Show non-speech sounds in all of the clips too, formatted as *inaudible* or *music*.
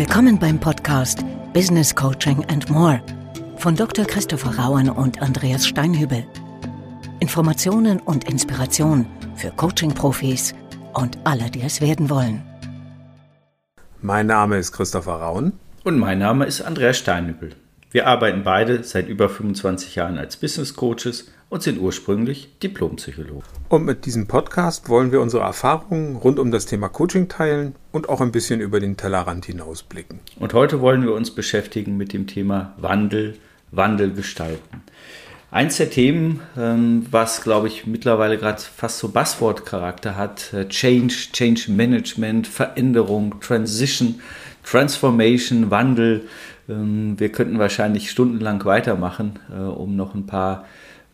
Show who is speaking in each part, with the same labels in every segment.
Speaker 1: Willkommen beim Podcast Business Coaching and More von Dr. Christopher Rauen und Andreas Steinhübel. Informationen und Inspiration für Coaching-Profis und alle, die es werden wollen.
Speaker 2: Mein Name ist Christopher Rauen.
Speaker 3: Und mein Name ist Andreas Steinhübel. Wir arbeiten beide seit über 25 Jahren als Business Coaches und sind ursprünglich Diplompsychologen.
Speaker 2: Und mit diesem Podcast wollen wir unsere Erfahrungen rund um das Thema Coaching teilen und auch ein bisschen über den Tellerrand hinausblicken.
Speaker 3: Und heute wollen wir uns beschäftigen mit dem Thema Wandel, Wandel gestalten. Eins der Themen, ähm, was glaube ich mittlerweile gerade fast so Buzzword-Charakter hat, äh, Change, Change Management, Veränderung, Transition, Transformation, Wandel. Ähm, wir könnten wahrscheinlich stundenlang weitermachen, äh, um noch ein paar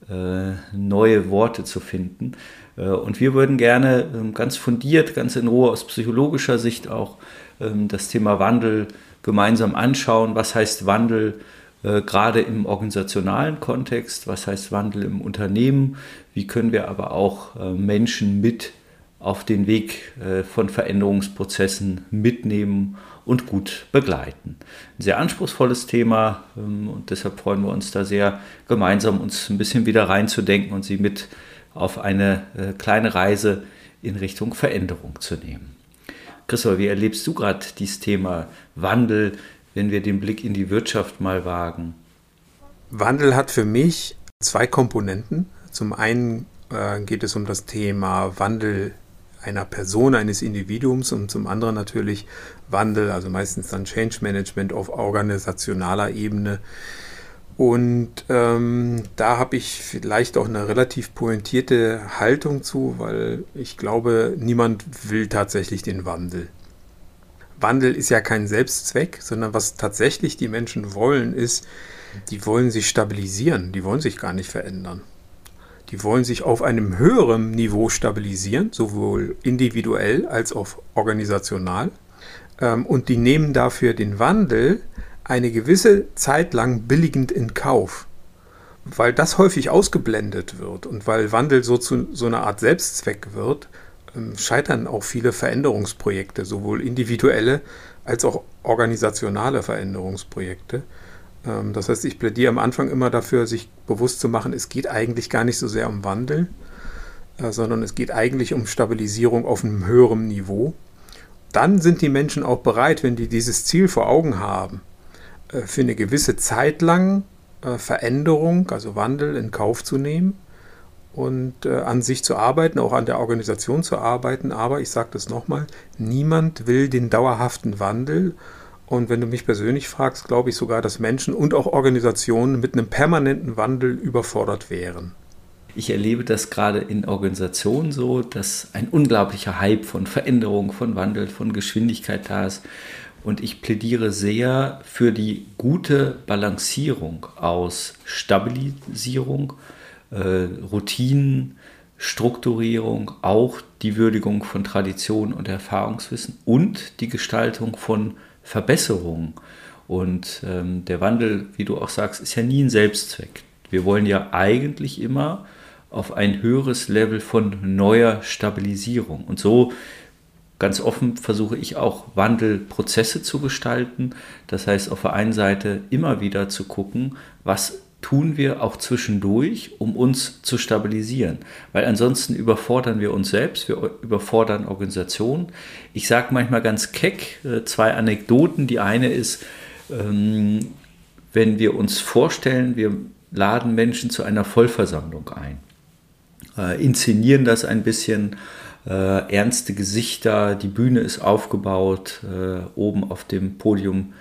Speaker 3: neue Worte zu finden. Äh, und wir würden gerne ähm, ganz fundiert, ganz in Ruhe aus psychologischer Sicht auch ähm, das Thema Wandel gemeinsam anschauen. Was heißt Wandel äh, gerade im organisationalen Kontext? Was heißt Wandel im Unternehmen? Wie können wir aber auch Menschen mit auf den Weg von Veränderungsprozessen mitnehmen und gut begleiten. Ein sehr anspruchsvolles Thema ähm, und deshalb freuen wir uns da sehr, gemeinsam uns ein bisschen wieder reinzudenken und Sie mit auf eine äh, kleine Reise in Richtung Veränderung zu nehmen. Christopher, wie erlebst du gerade dieses Thema Wandel, wenn wir den Blick in die Wirtschaft mal wagen?
Speaker 2: Wandel hat für mich zwei Komponenten. Zum einen äh, geht es um das Thema Wandel einer Person, eines Individuums und zum anderen natürlich Wandel, also meistens dann Change Management auf organisationaler Ebene. Und ähm, da habe ich vielleicht auch eine relativ pointierte Haltung zu, weil ich glaube, niemand will tatsächlich den Wandel. Wandel ist ja kein Selbstzweck, sondern was tatsächlich die Menschen wollen, ist, die wollen sich stabilisieren, die wollen sich gar nicht verändern. Die wollen sich auf einem höheren Niveau stabilisieren, sowohl individuell als auch organisational. Ähm, und die nehmen dafür den Wandel eine gewisse Zeit lang billigend in Kauf. Weil das häufig ausgeblendet wird und weil Wandel so zu so einer Art Selbstzweck wird, ähm, scheitern auch viele Veränderungsprojekte, sowohl individuelle als auch organisationale Veränderungsprojekte. Ähm, das heißt, ich plädiere am Anfang immer dafür, sich bewusst zu machen, es geht eigentlich gar nicht so sehr um Wandel, äh, sondern es geht eigentlich um Stabilisierung auf einem höheren Niveau. Dann sind die Menschen auch bereit, wenn die dieses Ziel vor Augen haben, äh, für eine gewisse Zeit lang äh, Veränderung, also Wandel in Kauf zu nehmen und an sich zu arbeiten, auch an der Organisation zu arbeiten. Aber ich sage das nochmal, niemand will den dauerhaften Wandel und wenn du mich persönlich fragst, glaube ich sogar, dass Menschen und auch Organisationen mit einem permanenten Wandel überfordert wären.
Speaker 3: Ich erlebe das gerade in Organisationen so, dass ein unglaublicher Hype von Veränderung, von Wandel, von Geschwindigkeit da ist. Und ich plädiere sehr für die gute Balancierung aus Stabilisierung, äh, Routinen, Strukturierung, auch die Würdigung von Tradition und Erfahrungswissen und die Gestaltung von Verbesserung. Und ähm, der Wandel, wie du auch sagst, ist ja nie ein Selbstzweck. Wir wollen ja eigentlich immer auf ein höheres Level von neuer Stabilisierung. Und so ganz offen versuche ich auch Wandelprozesse zu gestalten. Das heißt, auf der einen Seite immer wieder zu gucken, was tun wir auch zwischendurch, um uns zu stabilisieren. Weil ansonsten überfordern wir uns selbst, wir überfordern Organisationen. Ich sage manchmal ganz keck äh, zwei Anekdoten. Die eine ist, ähm, wenn wir uns vorstellen, wir laden Menschen zu einer Vollversammlung ein, äh, inszenieren das ein bisschen, äh, ernste Gesichter, die Bühne ist aufgebaut, oben auf dem Podium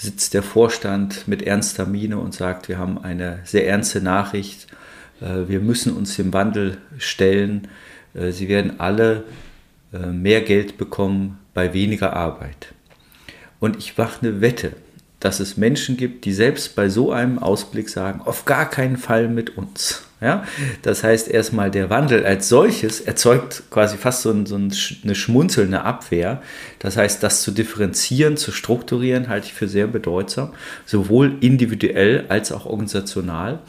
Speaker 3: sitzt der Vorstand mit ernster Miene und sagt, wir haben eine sehr ernste Nachricht, äh, wir müssen uns dem Wandel stellen. Äh, sie werden alle äh, mehr Geld bekommen bei weniger Arbeit. Und ich mache eine Wette, dass es Menschen gibt, die selbst bei so einem Ausblick sagen, auf gar keinen Fall mit uns. Ja? Das heißt, erstmal der Wandel als solches erzeugt quasi fast so, ein, so eine schmunzelnde Abwehr. Das heißt, das zu differenzieren, zu strukturieren, halte ich für sehr bedeutsam, sowohl individuell als auch organisational.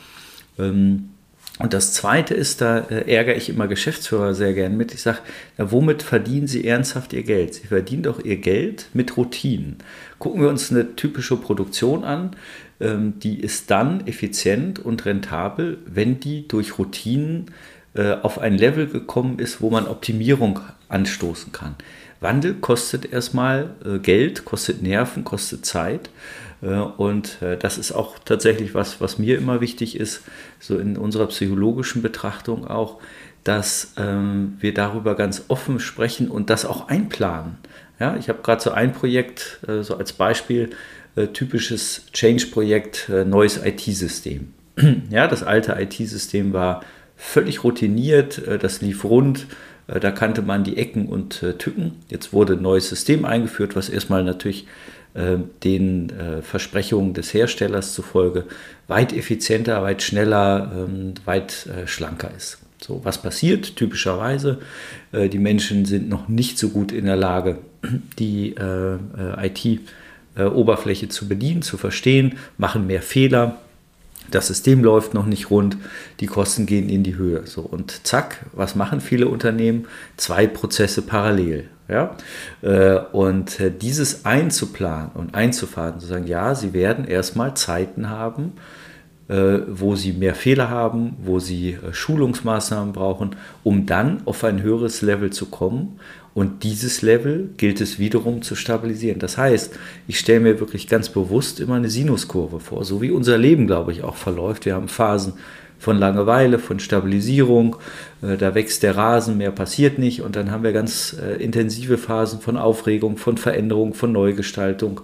Speaker 3: Ähm, Und das Zweite ist, da äh, ärgere ich immer Geschäftsführer sehr gern mit. Ich sage, womit verdienen Sie ernsthaft Ihr Geld? Sie verdienen doch Ihr Geld mit Routinen. Gucken wir uns eine typische Produktion an. Ähm, die ist dann effizient und rentabel, wenn die durch Routinen äh, auf ein Level gekommen ist, wo man Optimierung anstoßen kann. Wandel kostet erstmal äh, Geld, kostet Nerven, kostet Zeit. Äh, und das ist auch tatsächlich was, was mir immer wichtig ist, so in unserer psychologischen Betrachtung auch, dass ähm, wir darüber ganz offen sprechen und das auch einplanen. Ja, ich habe gerade so ein Projekt, so als Beispiel, typisches Change-Projekt, neues IT-System. *clears throat* Ja, das alte IT-System war völlig routiniert, das lief rund, äh, da kannte man die Ecken und äh, Tücken. Jetzt wurde ein neues System eingeführt, was erstmal natürlich äh, den Versprechungen des Herstellers zufolge weit effizienter, weit schneller, ähm, weit schlanker ist. So, was passiert typischerweise? Die Menschen sind noch nicht so gut in der Lage, die IT-Oberfläche zu bedienen, zu verstehen, machen mehr Fehler, das System läuft noch nicht rund, die Kosten gehen in die Höhe. So, und zack, was machen viele Unternehmen? Zwei Prozesse parallel. Ja? Äh, und äh, dieses einzuplanen und einzufahren, zu sagen, ja, sie werden erstmal Zeiten haben, äh, wo sie mehr Fehler haben, wo sie Schulungsmaßnahmen brauchen, um dann auf ein höheres Level zu kommen und dieses Level gilt es wiederum zu stabilisieren. Das heißt, ich stelle mir wirklich ganz bewusst immer eine Sinuskurve vor, so wie unser Leben, glaube ich, auch verläuft. Wir haben Phasen von Langeweile, von Stabilisierung, äh, da wächst der Rasen, mehr passiert nicht und dann haben wir ganz äh, intensive Phasen von Aufregung, von Veränderung, von Neugestaltung.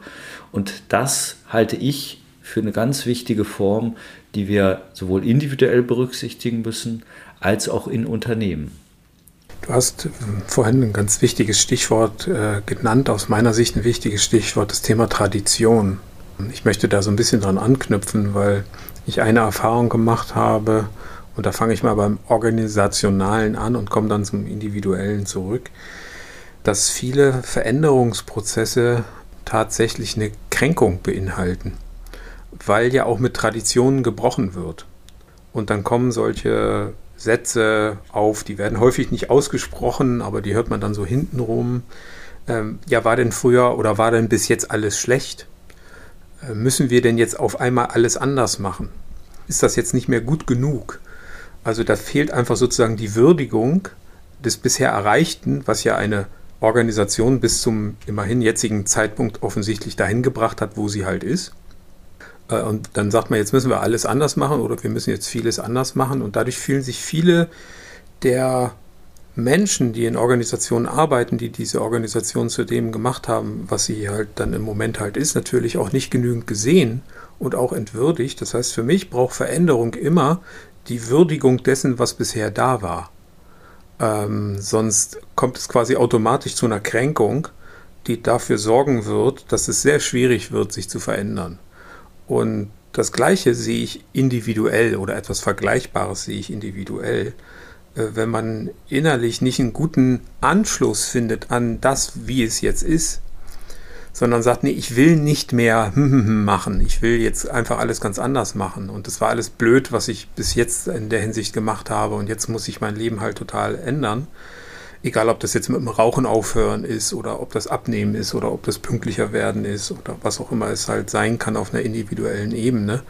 Speaker 3: Und das halte ich für eine ganz wichtige Form, die wir sowohl individuell berücksichtigen müssen, als auch in Unternehmen.
Speaker 2: Du hast äh, vorhin ein ganz wichtiges Stichwort äh, genannt, aus meiner Sicht ein wichtiges Stichwort, das Thema Tradition. Ich möchte da so ein bisschen dran anknüpfen, weil ich eine Erfahrung gemacht habe, und da fange ich mal beim Organisationalen an und komme dann zum Individuellen zurück, dass viele Veränderungsprozesse tatsächlich eine Kränkung beinhalten, weil ja auch mit Traditionen gebrochen wird. Und dann kommen solche Sätze auf, die werden häufig nicht ausgesprochen, aber die hört man dann so hintenrum. Ähm, ja, war denn früher oder war denn bis jetzt alles schlecht? Äh, müssen wir denn jetzt auf einmal alles anders machen? Ist das jetzt nicht mehr gut genug? Also da fehlt einfach sozusagen die Würdigung des bisher Erreichten, was ja eine Organisation bis zum immerhin jetzigen Zeitpunkt offensichtlich dahin gebracht hat, wo sie halt ist. Äh, und dann sagt man, jetzt müssen wir alles anders machen oder wir müssen jetzt vieles anders machen. Und dadurch fühlen sich viele der Menschen, die in Organisationen arbeiten, die diese Organisation zu dem gemacht haben, was sie halt dann im Moment halt ist, natürlich auch nicht genügend gesehen und auch entwürdigt. Das heißt, für mich braucht Veränderung immer die Würdigung dessen, was bisher da war. Ähm, sonst kommt es quasi automatisch zu einer Kränkung, die dafür sorgen wird, dass es sehr schwierig wird, sich zu verändern. Und das Gleiche sehe ich individuell oder etwas Vergleichbares sehe ich individuell. Äh, wenn man innerlich nicht einen guten Anschluss findet an das, wie es jetzt ist, sondern sagt, nee, ich will nicht mehr *laughs* machen, ich will jetzt einfach alles ganz anders machen. Und das war alles blöd, was ich bis jetzt in der Hinsicht gemacht habe. Und jetzt muss ich mein Leben halt total ändern. Egal, ob das jetzt mit dem Rauchen aufhören ist oder ob das Abnehmen ist oder ob das pünktlicher werden ist oder was auch immer es halt sein kann auf einer individuellen Ebene,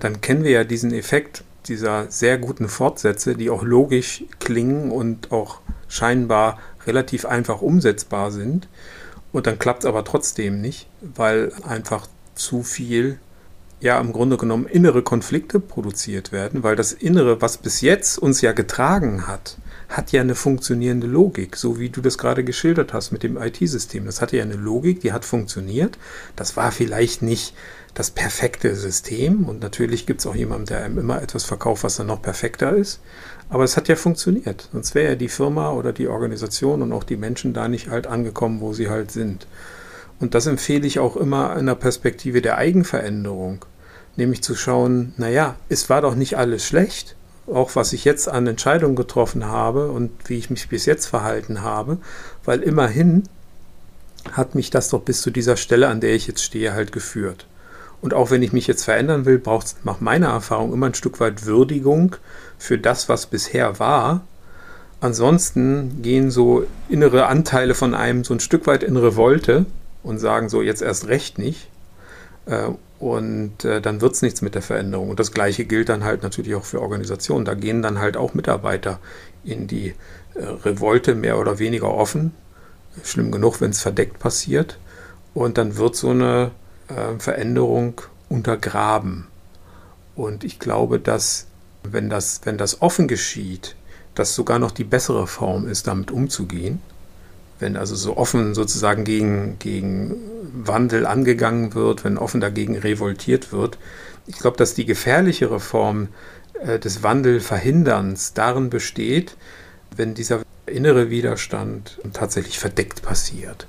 Speaker 2: dann kennen wir ja diesen Effekt dieser sehr guten Fortsätze, die auch logisch klingen und auch scheinbar relativ einfach umsetzbar sind. Und dann klappt es aber trotzdem nicht, weil einfach zu viel, ja, im Grunde genommen innere Konflikte produziert werden, weil das Innere, was bis jetzt uns ja getragen hat, hat ja eine funktionierende Logik, so wie du das gerade geschildert hast mit dem IT-System. Das hatte ja eine Logik, die hat funktioniert. Das war vielleicht nicht das perfekte System und natürlich gibt es auch jemanden, der einem immer etwas verkauft, was dann noch perfekter ist. Aber es hat ja funktioniert. Sonst wäre ja die Firma oder die Organisation und auch die Menschen da nicht halt angekommen, wo sie halt sind. Und das empfehle ich auch immer in der Perspektive der Eigenveränderung. Nämlich zu schauen, naja, es war doch nicht alles schlecht auch was ich jetzt an Entscheidungen getroffen habe und wie ich mich bis jetzt verhalten habe, weil immerhin hat mich das doch bis zu dieser Stelle, an der ich jetzt stehe, halt geführt. Und auch wenn ich mich jetzt verändern will, braucht es nach meiner Erfahrung immer ein Stück weit Würdigung für das, was bisher war. Ansonsten gehen so innere Anteile von einem so ein Stück weit in Revolte und sagen so jetzt erst recht nicht. Äh, und äh, dann wird es nichts mit der Veränderung. Und das Gleiche gilt dann halt natürlich auch für Organisationen. Da gehen dann halt auch Mitarbeiter in die äh, Revolte mehr oder weniger offen. Schlimm genug, wenn es verdeckt passiert. Und dann wird so eine äh, Veränderung untergraben. Und ich glaube, dass wenn das, wenn das offen geschieht, das sogar noch die bessere Form ist, damit umzugehen. Wenn also so offen sozusagen gegen, gegen Wandel angegangen wird, wenn offen dagegen revoltiert wird. Ich glaube, dass die gefährlichere Form äh, des Wandelverhinderns darin besteht, wenn dieser innere Widerstand tatsächlich verdeckt passiert.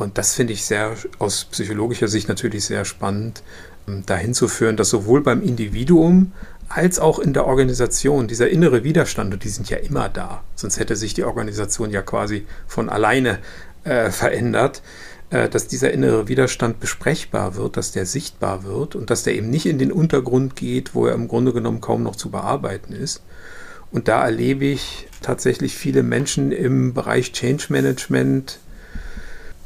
Speaker 2: Und das finde ich sehr, aus psychologischer Sicht natürlich sehr spannend, ähm, dahin zu führen, dass sowohl beim Individuum als auch in der Organisation dieser innere Widerstand, und die sind ja immer da, sonst hätte sich die Organisation ja quasi von alleine äh, verändert, äh, dass dieser innere Widerstand besprechbar wird, dass der sichtbar wird und dass der eben nicht in den Untergrund geht, wo er im Grunde genommen kaum noch zu bearbeiten ist. Und da erlebe ich tatsächlich viele Menschen im Bereich Change Management,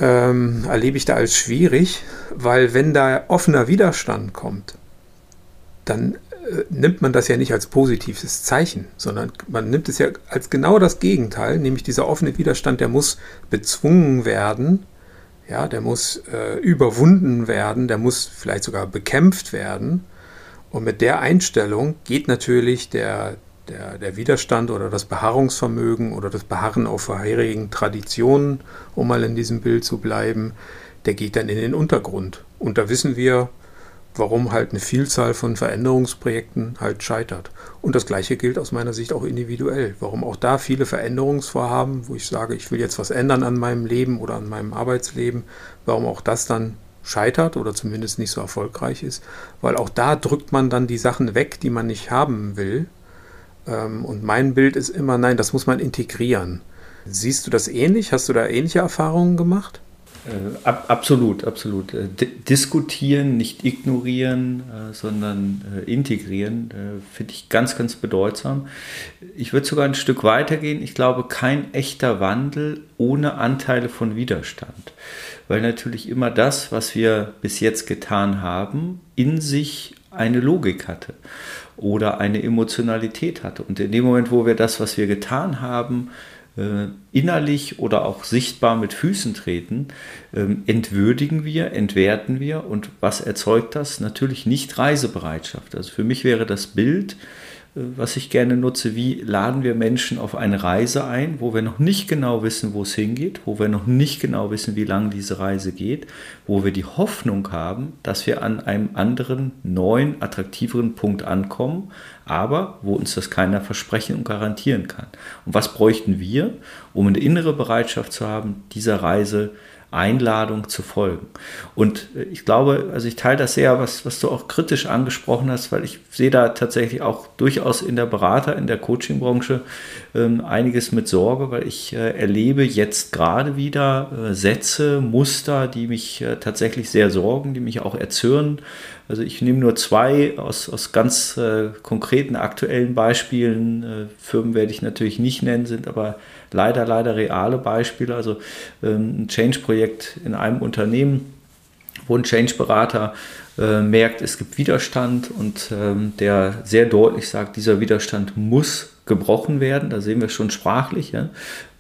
Speaker 2: ähm, erlebe ich da als schwierig, weil wenn da offener Widerstand kommt, dann äh, nimmt man das ja nicht als positives Zeichen, sondern man nimmt es ja als genau das Gegenteil, nämlich dieser offene Widerstand, der muss bezwungen werden, ja, der muss äh, überwunden werden, der muss vielleicht sogar bekämpft werden. Und mit der Einstellung geht natürlich der, der, der Widerstand oder das Beharrungsvermögen oder das Beharren auf vorherigen Traditionen, um mal in diesem Bild zu bleiben, der geht dann in den Untergrund. Und da wissen wir, warum halt eine Vielzahl von Veränderungsprojekten halt scheitert. Und das Gleiche gilt aus meiner Sicht auch individuell. Warum auch da viele Veränderungsvorhaben, wo ich sage, ich will jetzt was ändern an meinem Leben oder an meinem Arbeitsleben, warum auch das dann scheitert oder zumindest nicht so erfolgreich ist. Weil auch da drückt man dann die Sachen weg, die man nicht haben will und mein Bild ist immer, nein, das muss man integrieren. Siehst du das ähnlich? Hast du da ähnliche Erfahrungen gemacht?
Speaker 3: Äh, ab, absolut, absolut. Äh, diskutieren, nicht ignorieren, äh, sondern äh, integrieren, äh, finde ich ganz, ganz bedeutsam. Ich würde sogar ein Stück weitergehen. Ich glaube, kein echter Wandel ohne Anteile von Widerstand. Weil natürlich immer das, was wir bis jetzt getan haben, in sich eine Logik hatte oder eine Emotionalität hatte. Und in dem Moment, wo wir das, was wir getan haben, äh, innerlich oder auch sichtbar mit Füßen treten, ähm, entwürdigen wir, entwerten wir. Und was erzeugt das? Natürlich nicht Reisebereitschaft. Also für mich wäre das Bild, was ich gerne nutze, wie laden wir Menschen auf eine Reise ein, wo wir noch nicht genau wissen, wo es hingeht, wo wir noch nicht genau wissen, wie lang diese Reise geht, wo wir die Hoffnung haben, dass wir an einem anderen, neuen, attraktiveren Punkt ankommen, aber wo uns das keiner versprechen und garantieren kann. Und was bräuchten wir, um eine innere Bereitschaft zu haben, dieser Reise Einladung zu folgen. Und äh, ich glaube, also ich teile das sehr, was, was du auch kritisch angesprochen hast, weil ich sehe da tatsächlich auch durchaus in der Berater-, in der Coaching-Branche ähm, einiges mit Sorge, weil ich äh, erlebe jetzt gerade wieder äh, Sätze, Muster, die mich äh, tatsächlich sehr sorgen, die mich auch erzürnen. Also ich nehme nur zwei aus, aus ganz äh, konkreten aktuellen Beispielen. Äh, Firmen werde ich natürlich nicht nennen, sind aber leider, leider reale Beispiele. Also ähm, ein Change-Projekt in einem Unternehmen, wo ein Change-Berater äh, merkt, es gibt Widerstand und ähm, der sehr deutlich sagt, dieser Widerstand muss gebrochen werden. Da sehen wir schon sprachlich. Ja?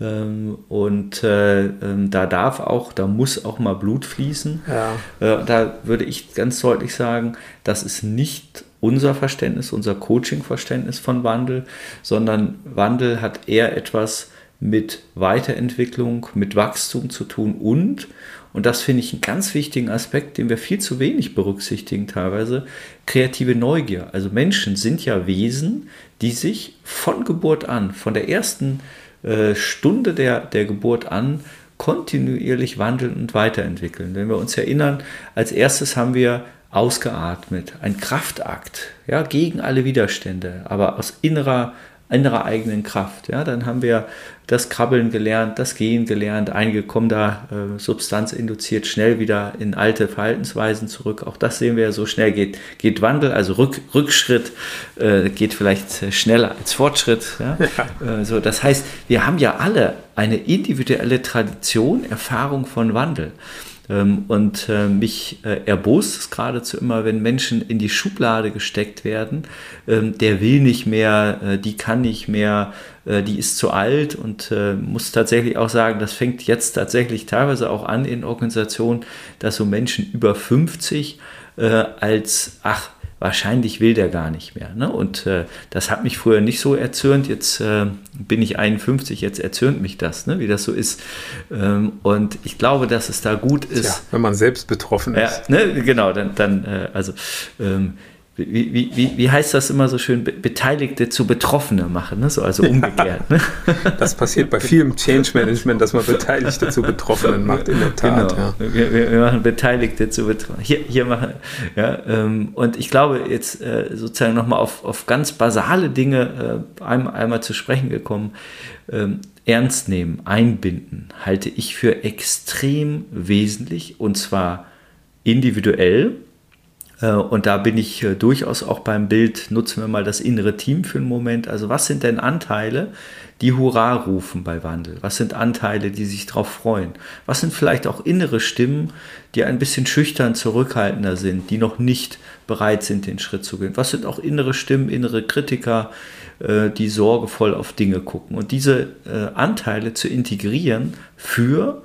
Speaker 3: Ähm, und äh, ähm, da darf auch, da muss auch mal Blut fließen. Ja. Äh, da würde ich ganz deutlich sagen, das ist nicht unser Verständnis, unser Coaching-Verständnis von Wandel, sondern Wandel hat eher etwas mit Weiterentwicklung, mit Wachstum zu tun und, und das finde ich einen ganz wichtigen Aspekt, den wir viel zu wenig berücksichtigen teilweise, kreative Neugier. Also Menschen sind ja Wesen, die sich von Geburt an, von der ersten äh, Stunde der, der Geburt an, kontinuierlich wandeln und weiterentwickeln. Wenn wir uns erinnern, als erstes haben wir ausgeatmet, ein Kraftakt, ja, gegen alle Widerstände, aber aus innerer in ihrer eigenen Kraft. Ja, dann haben wir das Krabbeln gelernt, das Gehen gelernt. Einige kommen da äh, substanzinduziert schnell wieder in alte Verhaltensweisen zurück. Auch das sehen wir ja so schnell geht, geht Wandel, also Rück, Rückschritt äh, geht vielleicht schneller als Fortschritt. Ja? Ja. Äh, so, das heißt, wir haben ja alle eine individuelle Tradition, Erfahrung von Wandel. Ähm, und äh, mich äh, erbost es geradezu immer, wenn Menschen in die Schublade gesteckt werden. Ähm, der will nicht mehr, äh, die kann nicht mehr, die ist zu alt und muss tatsächlich auch sagen, das fängt jetzt tatsächlich teilweise auch an in Organisationen, dass so Menschen über 50 als, ach, wahrscheinlich will der gar nicht mehr. Ne? Und äh, das hat mich früher nicht so erzürnt. Jetzt äh, bin ich 51, jetzt erzürnt mich das, ne? wie das so ist. Ähm, und ich glaube, dass es da gut ist. Ja,
Speaker 2: wenn man selbst betroffen ist.
Speaker 3: Ja, ne? Genau, dann, dann äh, also ähm, wie, wie, wie, heißt das immer so schön, Beteiligte zu Betroffene machen, ne? so, also umgekehrt. Ne? *laughs*
Speaker 2: Das passiert bei vielem Change Management, dass man Beteiligte zu Betroffenen macht, in der Tat. Genau.
Speaker 3: Ja. Wir, wir, machen Beteiligte zu Betroffenen. Hier, hier machen, ja, ähm, und ich glaube, jetzt äh, sozusagen nochmal auf, auf ganz basale Dinge äh, einmal, einmal zu sprechen gekommen. Ähm, ernst nehmen, einbinden, halte ich für extrem wesentlich und zwar individuell und da bin ich äh, durchaus auch beim Bild, nutzen wir mal das innere Team für einen Moment. Also was sind denn Anteile, die Hurra rufen bei Wandel? Was sind Anteile, die sich darauf freuen? Was sind vielleicht auch innere Stimmen, die ein bisschen schüchtern, zurückhaltender sind, die noch nicht bereit sind, den Schritt zu gehen? Was sind auch innere Stimmen, innere Kritiker, äh, die sorgevoll auf Dinge gucken? Und diese Anteile zu integrieren für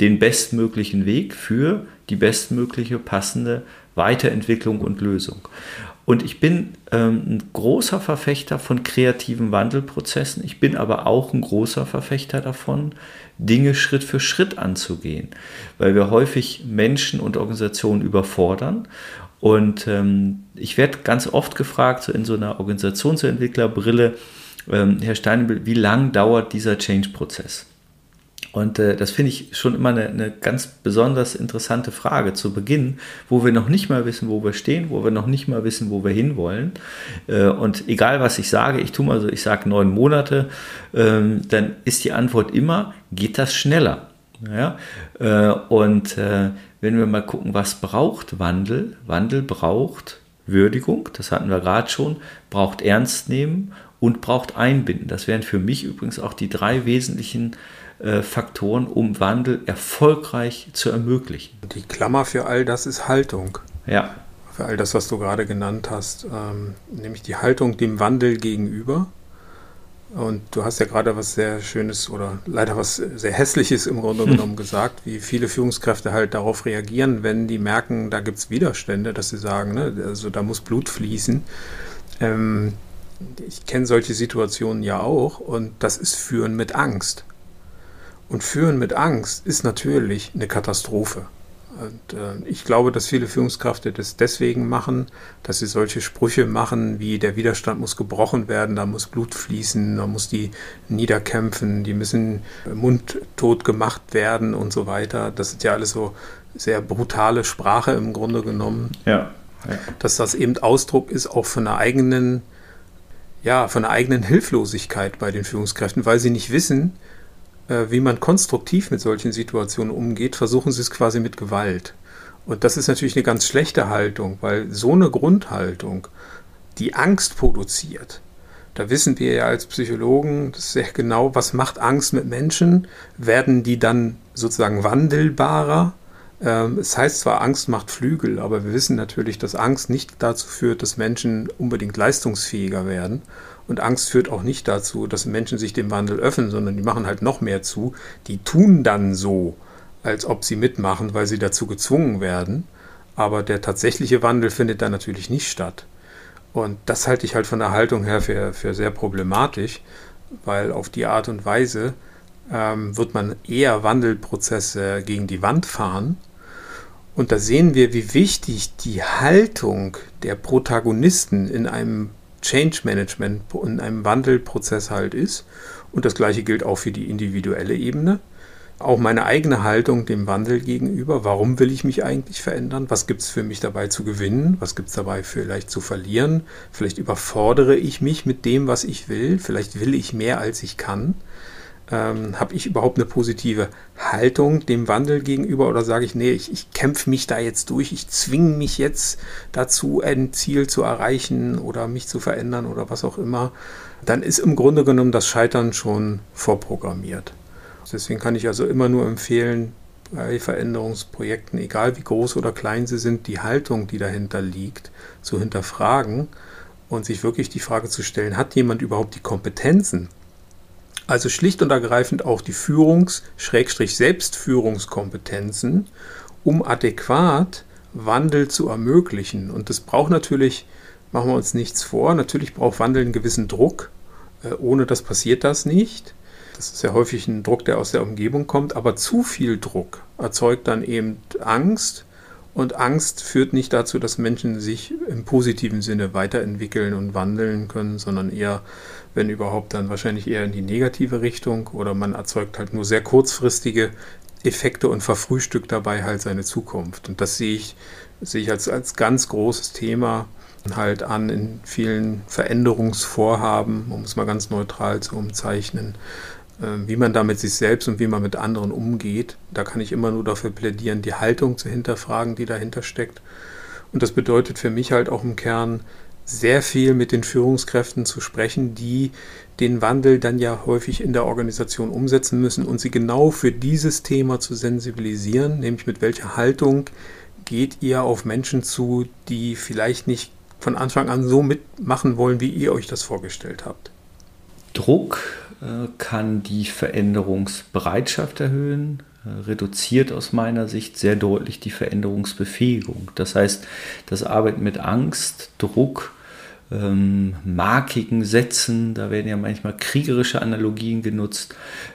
Speaker 3: den bestmöglichen Weg, für die bestmögliche passende Weiterentwicklung und Lösung. Und ich bin ähm, ein großer Verfechter von kreativen Wandelprozessen. Ich bin aber auch ein großer Verfechter davon, Dinge Schritt für Schritt anzugehen, weil wir häufig Menschen und Organisationen überfordern. Und ähm, ich werde ganz oft gefragt, so in so einer Organisationsentwicklerbrille, ähm, Herr Steinbel, wie lang dauert dieser Change-Prozess? Und äh, das finde ich schon immer eine, eine, ganz besonders interessante Frage zu Beginn, wo wir noch nicht mal wissen, wo wir stehen, wo wir noch nicht mal wissen, wo wir hinwollen. Äh, und egal, was ich sage, ich tue mal so, ich sage neun Monate, ähm, dann ist die Antwort immer, geht das schneller? Ja? Äh, und äh, wenn wir mal gucken, was braucht Wandel? Wandel braucht Würdigung, das hatten wir gerade schon, braucht Ernst nehmen und braucht Einbinden. Das wären für mich übrigens auch die drei wesentlichen äh, Faktoren, um Wandel erfolgreich zu ermöglichen.
Speaker 2: Die Klammer für all das ist Haltung.
Speaker 3: Ja.
Speaker 2: Für all das, was du gerade genannt hast, ähm, nämlich die Haltung dem Wandel gegenüber. Und du hast ja gerade was sehr Schönes oder leider was sehr Hässliches im Grunde hm. genommen gesagt, wie viele Führungskräfte halt darauf reagieren, wenn die merken, da gibt es Widerstände, dass sie sagen, ne, also da muss Blut fließen. Ähm, ich kenne solche Situationen ja auch und das ist Führen mit Angst. Und Führen mit Angst ist natürlich eine Katastrophe. Und äh, ich glaube, dass viele Führungskräfte das deswegen machen, dass sie solche Sprüche machen, wie der Widerstand muss gebrochen werden, da muss Blut fließen, da muss die niederkämpfen, die müssen mundtot gemacht werden und so weiter. Das ist ja alles so sehr brutale Sprache im Grunde genommen.
Speaker 3: Ja.
Speaker 2: ja. Dass das eben Ausdruck ist auch von einer eigenen, ja, von einer eigenen Hilflosigkeit bei den Führungskräften, weil sie nicht wissen, äh, wie man konstruktiv mit solchen Situationen umgeht, versuchen sie es quasi mit Gewalt. Und das ist natürlich eine ganz schlechte Haltung, weil so eine Grundhaltung, die Angst produziert, da wissen wir ja als Psychologen sehr genau, was macht Angst mit Menschen? Werden die dann sozusagen wandelbarer? Ähm, es heißt zwar, Angst macht Flügel, aber wir wissen natürlich, dass Angst nicht dazu führt, dass Menschen unbedingt leistungsfähiger werden. Und Angst führt auch nicht dazu, dass Menschen sich dem Wandel öffnen, sondern die machen halt noch mehr zu. Die tun dann so, als ob sie mitmachen, weil sie dazu gezwungen werden. Aber der tatsächliche Wandel findet dann natürlich nicht statt. Und das halte ich halt von der Haltung her für, für sehr problematisch, weil auf die Art und Weise ähm, wird man eher Wandelprozesse gegen die Wand fahren. Und da sehen wir, wie wichtig die Haltung der Protagonisten in einem Change Management in einem Wandelprozess halt ist. Und das gleiche gilt auch für die individuelle Ebene. auch meine eigene Haltung dem Wandel gegenüber. Warum will ich mich eigentlich verändern? Was gibt es für mich dabei zu gewinnen? Was gibt es dabei vielleicht zu verlieren? Vielleicht überfordere ich mich mit dem, was ich will. Vielleicht will ich mehr, als ich kann. Ähm, Habe ich überhaupt eine positive Haltung dem Wandel gegenüber oder sage ich, nee, ich, ich kämpfe mich da jetzt durch, ich zwinge mich jetzt dazu, ein Ziel zu erreichen oder mich zu verändern oder was auch immer, dann ist im Grunde genommen das Scheitern schon vorprogrammiert. Deswegen kann ich also immer nur empfehlen, bei Veränderungsprojekten, egal wie groß oder klein sie sind, die Haltung, die dahinter liegt, zu hinterfragen und sich wirklich die Frage zu stellen, hat jemand überhaupt die Kompetenzen, also schlicht und ergreifend auch die Führungs-, Selbstführungskompetenzen, um adäquat Wandel zu ermöglichen. Und das braucht natürlich, machen wir uns nichts vor, natürlich braucht Wandel einen gewissen Druck. Äh, ohne das passiert das nicht. Das ist ja häufig ein Druck, der aus der Umgebung kommt, aber zu viel Druck erzeugt dann eben Angst und Angst führt nicht dazu, dass Menschen sich im positiven Sinne weiterentwickeln und wandeln können, sondern eher, wenn überhaupt, dann wahrscheinlich eher in die negative Richtung oder man erzeugt halt nur sehr kurzfristige Effekte und verfrühstückt dabei halt seine Zukunft. Und das sehe ich, sehe ich als, als ganz großes Thema halt an in vielen Veränderungsvorhaben, um es mal ganz neutral zu umzeichnen, ähm, wie man da mit sich selbst und wie man mit anderen umgeht. Da kann ich immer nur dafür plädieren, die Haltung zu hinterfragen, die dahinter steckt. Und das bedeutet für mich halt auch im Kern, sehr viel mit den Führungskräften zu sprechen, die den Wandel dann ja häufig in der Organisation umsetzen müssen und sie genau für dieses Thema zu sensibilisieren, nämlich mit welcher Haltung geht ihr auf Menschen zu, die vielleicht nicht von Anfang an so mitmachen wollen, wie ihr euch das vorgestellt habt.
Speaker 3: Druck äh, kann die Veränderungsbereitschaft erhöhen, äh, reduziert aus meiner Sicht sehr deutlich die Veränderungsbefähigung. Das heißt, das Arbeiten mit Angst, Druck, ähm, markigen Sätzen, da werden ja manchmal kriegerische Analogien genutzt,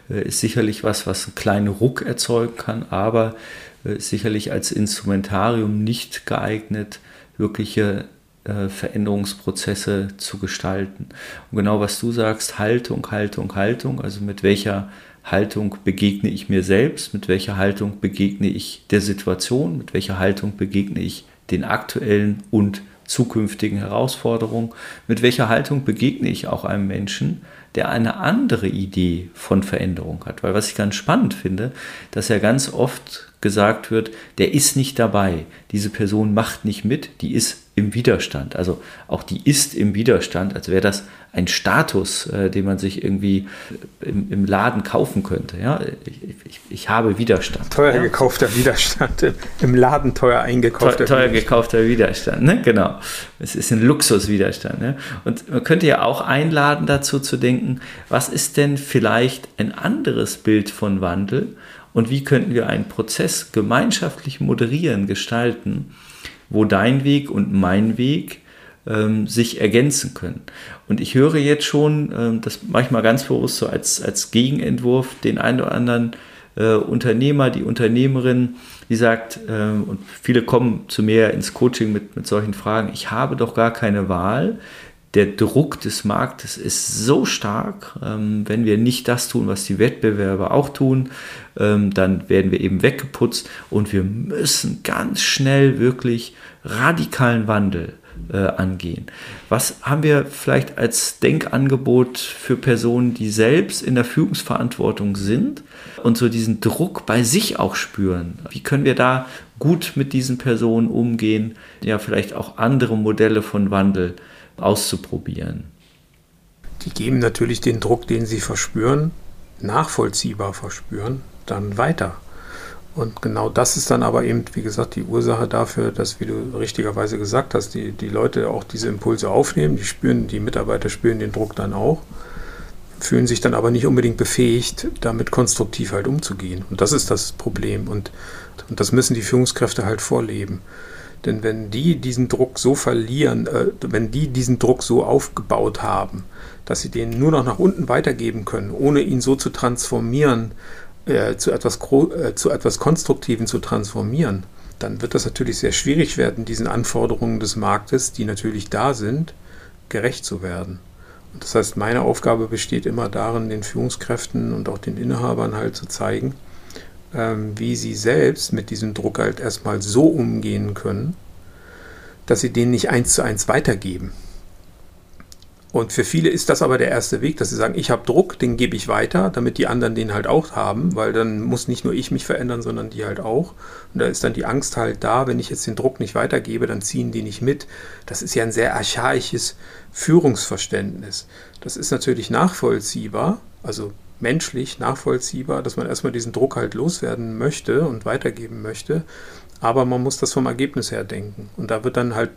Speaker 3: äh, ist sicherlich was, was einen kleinen Ruck erzeugen kann, aber äh, sicherlich als Instrumentarium nicht geeignet, wirkliche äh, Veränderungsprozesse zu gestalten. Und genau was du sagst, Haltung, Haltung, Haltung, also mit welcher Haltung begegne ich mir selbst, mit welcher Haltung begegne ich der Situation, mit welcher Haltung begegne ich den aktuellen und zukünftigen Herausforderungen, mit welcher Haltung begegne ich auch einem Menschen, der eine andere Idee von Veränderung hat. Weil was ich ganz spannend finde, dass ja ganz oft gesagt wird, der ist nicht dabei, diese Person macht nicht mit, die ist im Widerstand. Also auch die ist im Widerstand, als wäre das ein Status, äh, den man sich irgendwie im, im, Laden kaufen könnte. Ja? Ich, ich, ich habe Widerstand.
Speaker 2: Teuer
Speaker 3: ja?
Speaker 2: gekaufter Widerstand, im Laden teuer eingekaufter
Speaker 3: teuer, teuer gekaufter Widerstand, ne? genau. Es ist ein Luxuswiderstand. Ne? Und man könnte ja auch einladen dazu zu denken, was ist denn vielleicht ein anderes Bild von Wandel und wie könnten wir einen Prozess gemeinschaftlich moderieren, gestalten, wo dein Weg und mein Weg ähm, sich ergänzen können. Und ich höre jetzt schon, ähm, das manchmal ganz bewusst so als, als Gegenentwurf, den einen oder anderen äh, Unternehmer, die Unternehmerin, die sagt, äh, und viele kommen zu mir ins Coaching mit, mit solchen Fragen, ich habe doch gar keine Wahl. Der Druck des Marktes ist so stark, ähm, wenn wir nicht das tun, was die Wettbewerber auch tun, ähm, dann werden wir eben weggeputzt und wir müssen ganz schnell wirklich radikalen Wandel äh, angehen. Was haben wir vielleicht als Denkangebot für Personen, die selbst in der Führungsverantwortung sind und so diesen Druck bei sich auch spüren? Wie können wir da gut mit diesen Personen umgehen, ja vielleicht auch andere Modelle von Wandel auszuprobieren?
Speaker 2: Die geben natürlich den Druck, den sie verspüren, nachvollziehbar verspüren, dann weiter. Und genau das ist dann aber eben, wie gesagt, die Ursache dafür, dass, wie du richtigerweise gesagt hast, die, die Leute auch diese Impulse aufnehmen, die spüren, die Mitarbeiter spüren den Druck dann auch, fühlen sich dann aber nicht unbedingt befähigt, damit konstruktiv halt umzugehen. Und das ist das Problem. Und, und das müssen die Führungskräfte halt vorleben. Denn wenn die diesen Druck so verlieren, äh, wenn die diesen Druck so aufgebaut haben, dass sie den nur noch nach unten weitergeben können, ohne ihn so zu transformieren, äh, zu, etwas, äh, zu etwas Konstruktiven zu transformieren, dann wird das natürlich sehr schwierig werden, diesen Anforderungen des Marktes, die natürlich da sind, gerecht zu werden. Und das heißt, meine Aufgabe besteht immer darin, den Führungskräften und auch den Inhabern halt zu zeigen, wie sie selbst mit diesem Druck halt erstmal so umgehen können, dass sie den nicht eins zu eins weitergeben. Und für viele ist das aber der erste Weg, dass sie sagen, ich habe Druck, den gebe ich weiter, damit die anderen den halt auch haben, weil dann muss nicht nur ich mich verändern, sondern die halt auch. Und da ist dann die Angst halt da, wenn ich jetzt den Druck nicht weitergebe, dann ziehen die nicht mit. Das ist ja ein sehr archaisches Führungsverständnis. Das ist natürlich nachvollziehbar, also menschlich nachvollziehbar, dass man erstmal diesen Druck halt loswerden möchte und weitergeben möchte. Aber man muss das vom Ergebnis her denken. Und da wird dann halt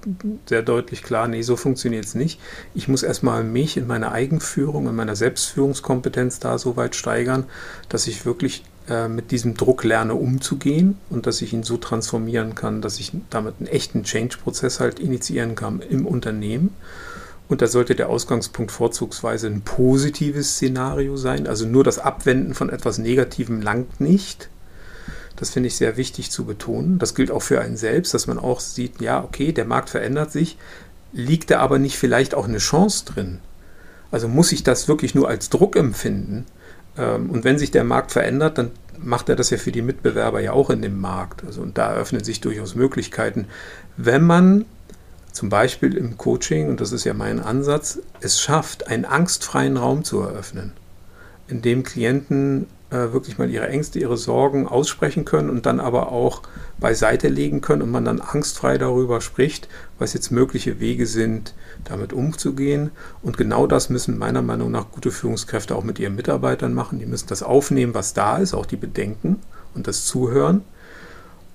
Speaker 2: sehr deutlich klar, nee, so funktioniert es nicht. Ich muss erstmal mich in meiner Eigenführung, in meiner Selbstführungskompetenz da so weit steigern, dass ich wirklich äh, mit diesem Druck lerne umzugehen und dass ich ihn so transformieren kann, dass ich damit einen echten Change-Prozess halt initiieren kann im Unternehmen. Und da sollte der Ausgangspunkt vorzugsweise ein positives Szenario sein. Also nur das Abwenden von etwas Negativem langt nicht das finde ich sehr wichtig zu betonen. Das gilt auch für einen selbst, dass man auch sieht, ja, okay, der Markt verändert sich, liegt da aber nicht vielleicht auch eine Chance drin? Also muss ich das wirklich nur als Druck empfinden? Ähm, und wenn sich der Markt verändert, dann macht er das ja für die Mitbewerber ja auch in dem Markt. Also und da eröffnen sich durchaus Möglichkeiten, wenn man zum Beispiel im Coaching, und das ist ja mein Ansatz, es schafft, einen angstfreien Raum zu eröffnen, in dem Klienten äh, wirklich mal ihre Ängste, ihre Sorgen aussprechen können und dann aber auch beiseite legen können und man dann angstfrei darüber spricht, was jetzt mögliche Wege sind, damit umzugehen. Und genau das müssen meiner Meinung nach gute Führungskräfte auch mit ihren Mitarbeitern machen. Die müssen das aufnehmen, was da ist, auch die Bedenken und das Zuhören.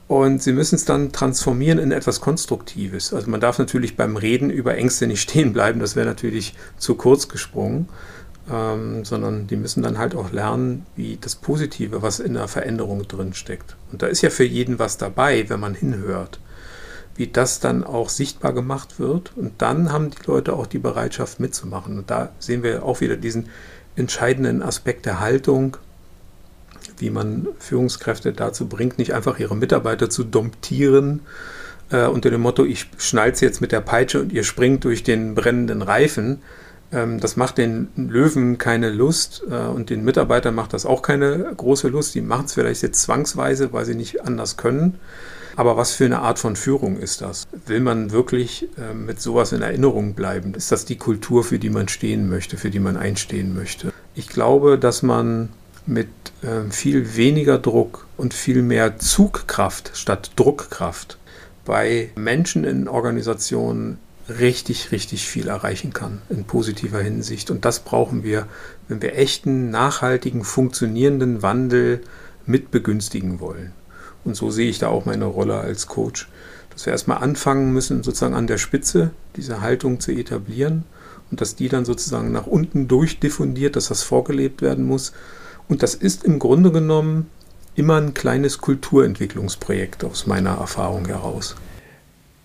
Speaker 2: Und sie müssen es dann transformieren in etwas Konstruktives. Also man darf natürlich beim Reden über Ängste nicht stehen bleiben, das wäre natürlich zu kurz gesprungen ähm, sondern die müssen dann halt auch lernen, wie das Positive, was in der Veränderung drin steckt. Und da ist ja für jeden was dabei, wenn man hinhört, wie das dann auch sichtbar gemacht wird. Und dann haben die Leute auch die Bereitschaft mitzumachen. Und da sehen wir auch wieder diesen entscheidenden Aspekt der Haltung, wie man Führungskräfte dazu bringt, nicht einfach ihre Mitarbeiter zu domptieren, äh, unter dem Motto, ich schnalze jetzt mit der Peitsche und ihr springt durch den brennenden Reifen, ähm, das macht den Löwen keine Lust äh, und den Mitarbeitern macht das auch keine große Lust. Die machen es vielleicht jetzt zwangsweise, weil sie nicht anders können. Aber was für eine Art von Führung ist das? Will man wirklich äh, mit sowas in Erinnerung bleiben? Ist das die Kultur, für die man stehen möchte, für die man einstehen möchte? Ich glaube, dass man mit äh, viel weniger Druck und viel mehr Zugkraft statt Druckkraft bei Menschen in Organisationen richtig, richtig viel erreichen kann in positiver Hinsicht. Und das brauchen wir, wenn wir echten, nachhaltigen, funktionierenden Wandel mit begünstigen wollen. Und so sehe ich da auch meine Rolle als Coach, dass wir erstmal anfangen müssen, sozusagen an der Spitze diese Haltung zu etablieren und dass die dann sozusagen nach unten durchdiffundiert, dass das vorgelebt werden muss. Und das ist im Grunde genommen immer ein kleines Kulturentwicklungsprojekt aus meiner Erfahrung heraus.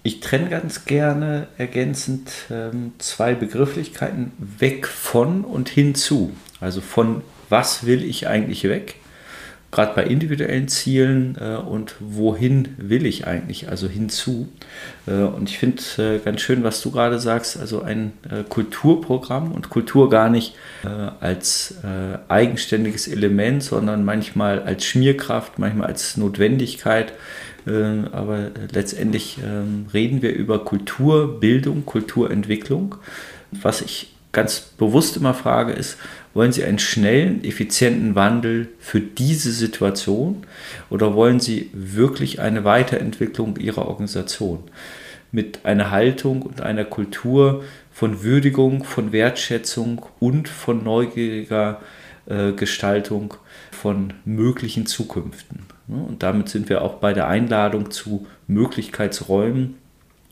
Speaker 3: Ich trenne ganz gerne ergänzend ähm, zwei Begrifflichkeiten weg von und hinzu. Also von was will ich eigentlich weg, gerade bei individuellen Zielen äh, und wohin will ich eigentlich, also hinzu. Äh, und ich finde äh, ganz schön, was du gerade sagst, also ein äh, Kulturprogramm und Kultur gar nicht äh, als äh, eigenständiges Element, sondern manchmal als Schmierkraft, manchmal als Notwendigkeit aber letztendlich ähm, reden wir über Kulturbildung, Kulturentwicklung. Was ich ganz bewusst immer frage, ist, wollen Sie einen schnellen, effizienten Wandel für diese Situation oder wollen Sie wirklich eine Weiterentwicklung Ihrer Organisation mit einer Haltung und einer Kultur von Würdigung, von Wertschätzung und von neugieriger äh, Gestaltung von möglichen Zukünften? Ne? Und damit sind wir auch bei der Einladung zu Möglichkeitsräumen.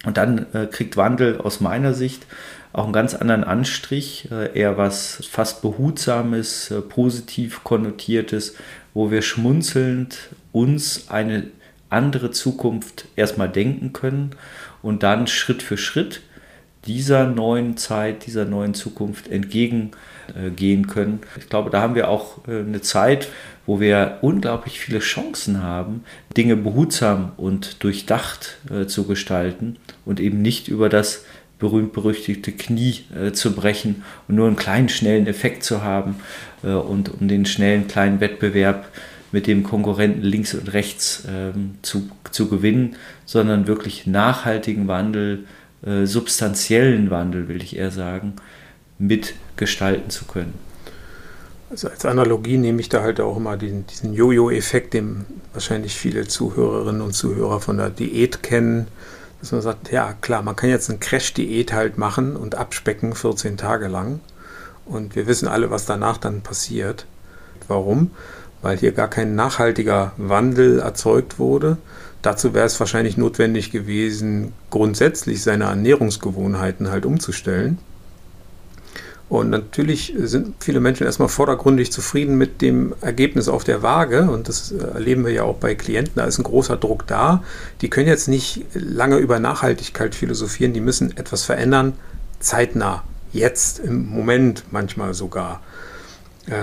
Speaker 3: Und dann äh, kriegt Wandel aus meiner Sicht auch einen ganz anderen Anstrich, äh, eher was fast behutsames, äh, positiv konnotiertes, wo wir schmunzelnd uns eine andere Zukunft erstmal denken können und dann Schritt für Schritt dieser neuen Zeit, dieser neuen Zukunft entgegengehen können. Ich glaube, da haben wir auch äh, eine Zeit, wo wir unglaublich viele Chancen haben, Dinge behutsam und durchdacht äh, zu gestalten und eben nicht über das berühmt-berüchtigte Knie äh, zu brechen und nur einen kleinen, schnellen Effekt zu haben äh, und um den schnellen, kleinen Wettbewerb mit dem Konkurrenten links und rechts ähm, zu, zu gewinnen, sondern wirklich nachhaltigen Wandel, äh, substanziellen Wandel, will ich eher sagen, mitgestalten zu können.
Speaker 2: Also als Analogie nehme ich da halt auch immer den, diesen Jojo-Effekt, den wahrscheinlich viele Zuhörerinnen und Zuhörer von der Diät kennen, dass man sagt, ja klar, man kann jetzt eine Crash-Diät halt machen und abspecken 14 Tage lang. Und wir wissen alle, was danach dann passiert. Warum? Weil hier gar kein nachhaltiger Wandel erzeugt wurde. Dazu wäre es wahrscheinlich notwendig gewesen, grundsätzlich seine Ernährungsgewohnheiten halt umzustellen. Und natürlich sind viele Menschen erstmal vordergründig zufrieden mit dem Ergebnis auf der Waage. Und das erleben wir ja auch bei Klienten. Da ist ein großer Druck da. Die können jetzt nicht lange über Nachhaltigkeit philosophieren. Die müssen etwas verändern, zeitnah, jetzt, im Moment manchmal sogar.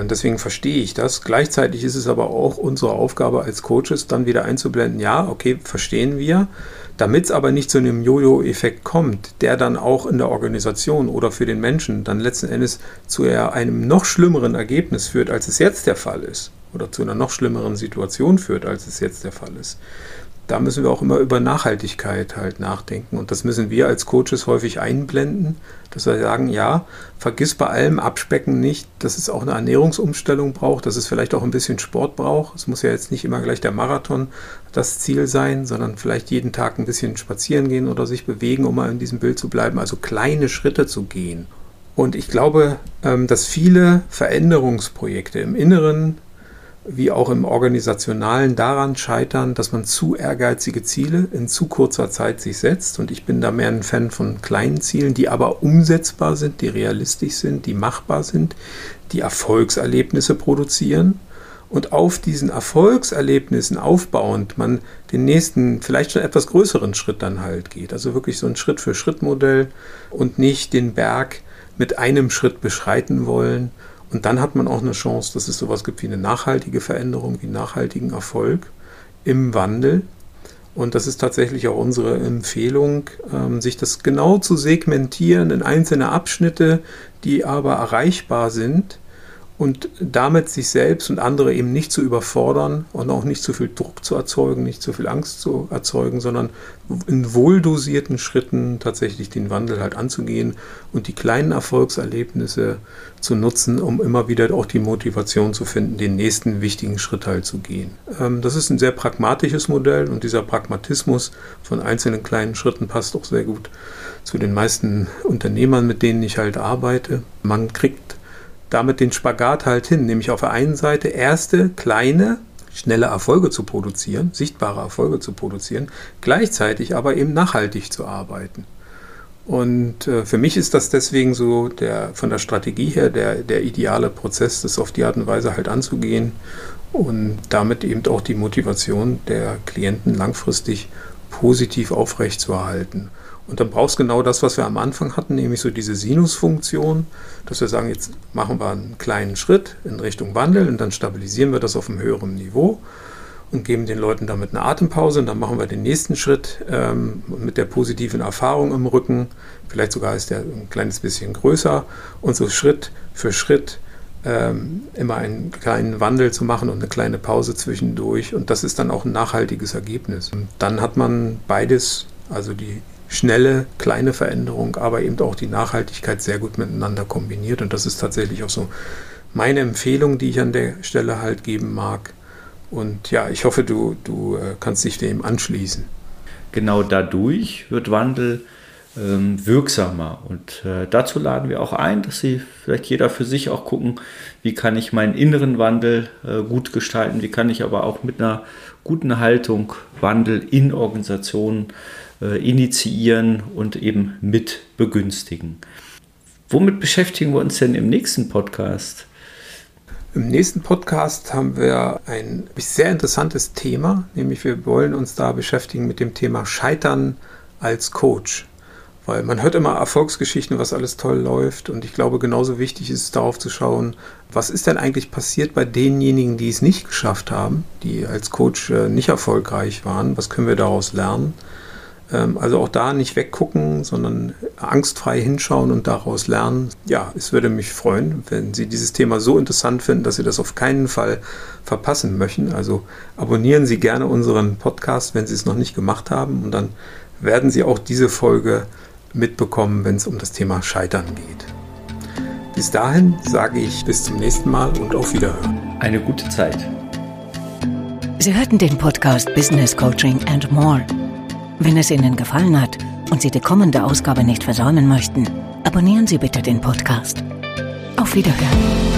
Speaker 2: Deswegen verstehe ich das. Gleichzeitig ist es aber auch unsere Aufgabe als Coaches, dann wieder einzublenden, ja, okay, verstehen wir. Damit es aber nicht zu einem Jojo-Effekt kommt, der dann auch in der Organisation oder für den Menschen dann letzten Endes zu einem noch schlimmeren Ergebnis führt, als es jetzt der Fall ist, oder zu einer noch schlimmeren Situation führt, als es jetzt der Fall ist, da müssen wir auch immer über Nachhaltigkeit halt nachdenken. Und das müssen wir als Coaches häufig einblenden, dass wir sagen, ja, vergiss bei allem Abspecken nicht, dass es auch eine Ernährungsumstellung braucht, dass es vielleicht auch ein bisschen Sport braucht. Es muss ja jetzt nicht immer gleich der Marathon das Ziel sein, sondern vielleicht jeden Tag ein bisschen spazieren gehen oder sich bewegen, um mal in diesem Bild zu bleiben. Also kleine Schritte zu gehen. Und ich glaube, ähm, dass viele Veränderungsprojekte im Inneren wie auch im Organisationalen daran scheitern, dass man zu ehrgeizige Ziele in zu kurzer Zeit sich setzt. Und ich bin da mehr ein Fan von kleinen Zielen, die aber umsetzbar sind, die realistisch sind, die machbar sind, die Erfolgserlebnisse produzieren. Und auf diesen Erfolgserlebnissen aufbauend man den nächsten, vielleicht schon etwas größeren Schritt dann halt geht. Also wirklich so ein Schritt-für-Schritt-Modell und nicht den Berg mit einem Schritt beschreiten wollen und dann hat man auch eine Chance, dass es sowas gibt wie eine nachhaltige Veränderung, wie nachhaltigen Erfolg im Wandel. Und das ist tatsächlich auch unsere Empfehlung, ähm, sich das genau zu segmentieren in einzelne Abschnitte, die aber erreichbar sind und damit sich selbst und andere eben nicht zu überfordern und auch nicht zu viel Druck zu erzeugen, nicht zu viel Angst zu erzeugen, sondern in wohldosierten Schritten tatsächlich den Wandel halt anzugehen und die kleinen Erfolgserlebnisse zu nutzen, um immer wieder auch die Motivation zu finden, den nächsten wichtigen Schritt halt zu gehen. Ähm, das ist ein sehr pragmatisches Modell und dieser Pragmatismus von einzelnen kleinen Schritten passt auch sehr gut zu den meisten Unternehmern, mit denen ich halt arbeite. Man kriegt damit den Spagat halt hin, nämlich auf der einen Seite erste kleine, schnelle Erfolge zu produzieren, sichtbare Erfolge zu produzieren, gleichzeitig aber eben nachhaltig zu arbeiten. Und äh, für mich ist das deswegen so der, von der Strategie her der, der ideale Prozess, das auf die Art und Weise halt anzugehen und damit eben auch die Motivation der Klienten langfristig positiv aufrechtzuerhalten. Und dann brauchst du genau das, was wir am Anfang hatten, nämlich so diese Sinusfunktion, dass wir sagen, jetzt machen wir einen kleinen Schritt in Richtung Wandel und dann stabilisieren wir das auf einem höheren Niveau und geben den Leuten damit eine Atempause und dann machen wir den nächsten Schritt ähm, mit der positiven Erfahrung im Rücken. Vielleicht sogar ist der ein kleines bisschen größer und so Schritt für Schritt ähm, immer einen kleinen Wandel zu machen und eine kleine Pause zwischendurch und das ist dann auch ein nachhaltiges Ergebnis. Und dann hat man beides, also die schnelle, kleine Veränderung, aber eben auch die Nachhaltigkeit sehr gut miteinander kombiniert. Und das ist tatsächlich auch so meine Empfehlung, die ich an der Stelle halt geben mag. Und ja, ich hoffe, du, du äh, kannst dich dem anschließen.
Speaker 3: Genau dadurch wird Wandel ähm, wirksamer. Und äh, dazu laden wir auch ein, dass Sie vielleicht jeder für sich auch gucken, wie kann ich meinen inneren Wandel äh, gut gestalten, wie kann ich aber auch mit einer guten Haltung Wandel in Organisationen äh, initiieren und eben mit begünstigen. Womit beschäftigen wir uns denn im nächsten Podcast?
Speaker 2: Im nächsten Podcast haben wir ein sehr interessantes Thema, nämlich wir wollen uns da beschäftigen mit dem Thema Scheitern als Coach. Weil man hört immer Erfolgsgeschichten, was alles toll läuft. Und ich glaube, genauso wichtig ist es darauf zu schauen, was ist denn eigentlich passiert bei denjenigen, die es nicht geschafft haben, die als Coach äh, nicht erfolgreich waren. Was können wir daraus lernen? Ähm, also auch da nicht weggucken, sondern angstfrei hinschauen und daraus lernen. Ja, es würde mich freuen, wenn Sie dieses Thema so interessant finden, dass Sie das auf keinen Fall verpassen möchten. Also abonnieren Sie gerne unseren Podcast, wenn Sie es noch nicht gemacht haben. Und dann werden Sie auch diese Folge mitbekommen, wenn es um das Thema Scheitern geht. Bis dahin sage ich bis zum nächsten Mal und auf Wiederhören.
Speaker 3: Eine gute Zeit.
Speaker 1: Sie hörten den Podcast Business Coaching and More. Wenn es Ihnen gefallen hat und Sie die kommende Ausgabe nicht versäumen möchten, abonnieren Sie bitte den Podcast. Auf Wiederhören.